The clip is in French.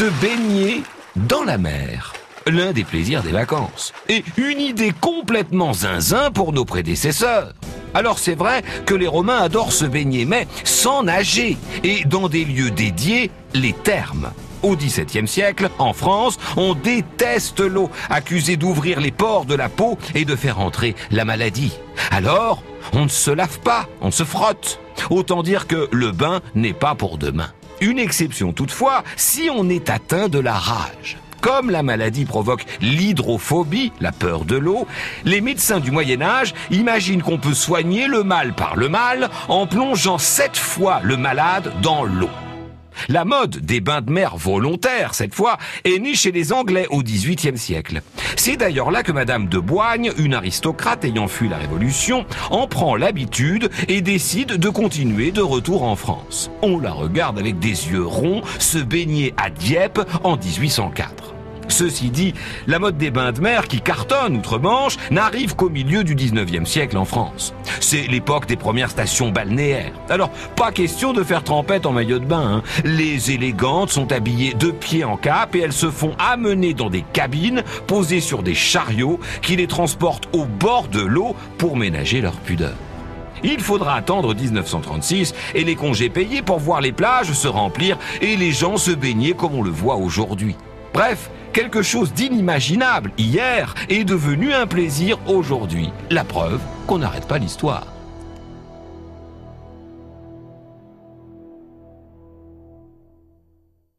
se baigner dans la mer. L'un des plaisirs des vacances. Et une idée complètement zinzin pour nos prédécesseurs. Alors c'est vrai que les Romains adorent se baigner, mais sans nager, et dans des lieux dédiés, les thermes. Au XVIIe siècle, en France, on déteste l'eau, accusée d'ouvrir les pores de la peau et de faire entrer la maladie. Alors, on ne se lave pas, on se frotte. Autant dire que le bain n'est pas pour demain. Une exception toutefois, si on est atteint de la rage. Comme la maladie provoque l'hydrophobie, la peur de l'eau, les médecins du Moyen Âge imaginent qu'on peut soigner le mal par le mal en plongeant sept fois le malade dans l'eau. La mode des bains de mer volontaires, cette fois, est née chez les Anglais au XVIIIe siècle. C'est d'ailleurs là que Madame de Boigne, une aristocrate ayant fui la Révolution, en prend l'habitude et décide de continuer de retour en France. On la regarde avec des yeux ronds se baigner à Dieppe en 1804. Ceci dit, la mode des bains de mer qui cartonne outre-Manche n'arrive qu'au milieu du 19e siècle en France. C'est l'époque des premières stations balnéaires. Alors, pas question de faire trempette en maillot de bain. Hein. Les élégantes sont habillées de pied en cap et elles se font amener dans des cabines posées sur des chariots qui les transportent au bord de l'eau pour ménager leur pudeur. Il faudra attendre 1936 et les congés payés pour voir les plages se remplir et les gens se baigner comme on le voit aujourd'hui. Bref, quelque chose d'inimaginable hier est devenu un plaisir aujourd'hui. La preuve qu'on n'arrête pas l'histoire.